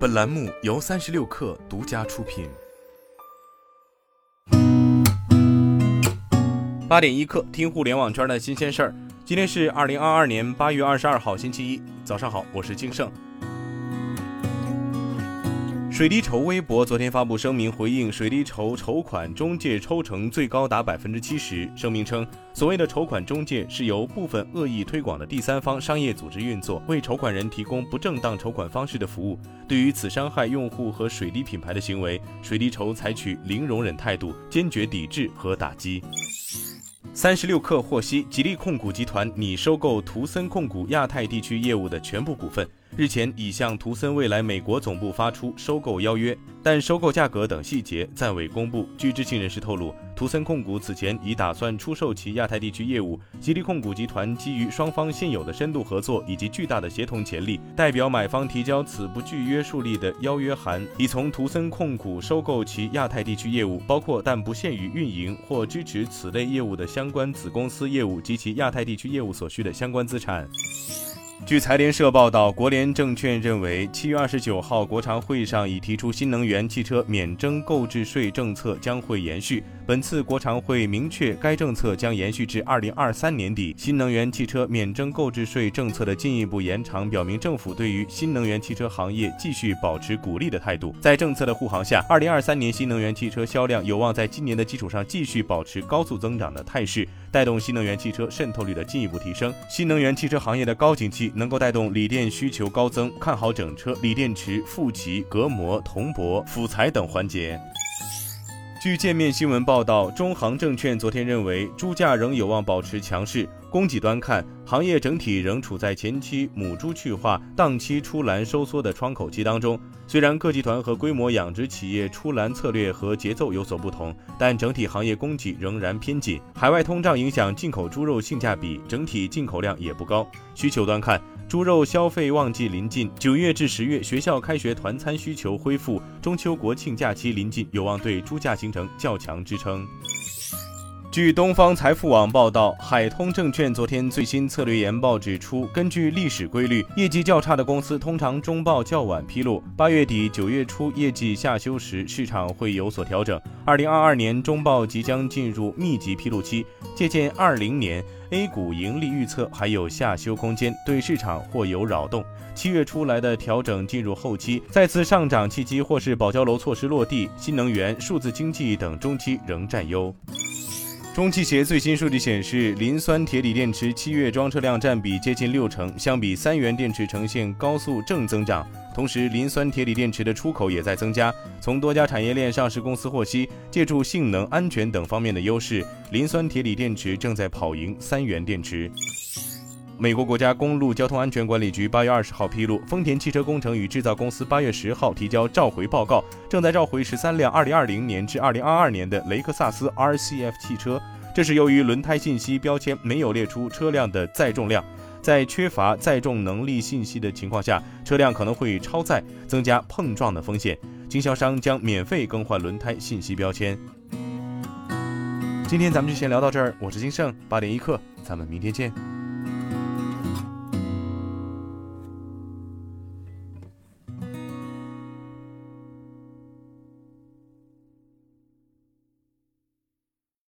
本栏目由三十六氪独家出品。八点一刻，听互联网圈的新鲜事儿。今天是二零二二年八月二十二号，星期一，早上好，我是金盛。水滴筹微博昨天发布声明回应水滴筹筹款中介抽成最高达百分之七十。声明称，所谓的筹款中介是由部分恶意推广的第三方商业组织运作，为筹款人提供不正当筹款方式的服务。对于此伤害用户和水滴品牌的行为，水滴筹采取零容忍态度，坚决抵制和打击。三十六氪获悉，吉利控股集团拟收购图森控股亚太地区业务的全部股份。日前已向图森未来美国总部发出收购邀约，但收购价格等细节暂未公布。据知情人士透露，图森控股此前已打算出售其亚太地区业务。吉利控股集团基于双方现有的深度合作以及巨大的协同潜力，代表买方提交此不具约束力的邀约函，已从图森控股收购其亚太地区业务，包括但不限于运营或支持此类业务的相关子公司业务及其亚太地区业务所需的相关资产。据财联社报道，国联证券认为，七月二十九号国常会上已提出新能源汽车免征购置税政策将会延续。本次国常会明确，该政策将延续至二零二三年底。新能源汽车免征购置税政策的进一步延长，表明政府对于新能源汽车行业继续保持鼓励的态度。在政策的护航下，二零二三年新能源汽车销量有望在今年的基础上继续保持高速增长的态势，带动新能源汽车渗透率的进一步提升。新能源汽车行业的高景气能够带动锂电需求高增，看好整车、锂电池、负极、隔膜、铜箔、辅材等环节。据界面新闻报道，中航证券昨天认为，猪价仍有望保持强势。供给端看，行业整体仍处在前期母猪去化、档期出栏收缩的窗口期当中。虽然各集团和规模养殖企业出栏策略和节奏有所不同，但整体行业供给仍然偏紧。海外通胀影响进口猪肉性价比，整体进口量也不高。需求端看。猪肉消费旺季临近，九月至十月学校开学团餐需求恢复，中秋国庆假期临近，有望对猪价形成较强支撑。据东方财富网报道，海通证券昨天最新策略研报指出，根据历史规律，业绩较差的公司通常中报较晚披露。八月底九月初业绩下修时，市场会有所调整。二零二二年中报即将进入密集披露期，借鉴二零年 A 股盈利预测还有下修空间，对市场或有扰动。七月出来的调整进入后期，再次上涨契机或是保交楼措施落地，新能源、数字经济等中期仍占优。中汽协最新数据显示，磷酸铁锂电池七月装车量占比接近六成，相比三元电池呈现高速正增长。同时，磷酸铁锂电池的出口也在增加。从多家产业链上市公司获悉，借助性能、安全等方面的优势，磷酸铁锂电池正在跑赢三元电池。美国国家公路交通安全管理局八月二十号披露，丰田汽车工程与制造公司八月十号提交召回报告，正在召回十三辆二零二零年至二零二二年的雷克萨斯 RCF 汽车。这是由于轮胎信息标签没有列出车辆的载重量，在缺乏载重能力信息的情况下，车辆可能会超载，增加碰撞的风险。经销商将免费更换轮胎信息标签。今天咱们就先聊到这儿，我是金盛，八点一刻，咱们明天见。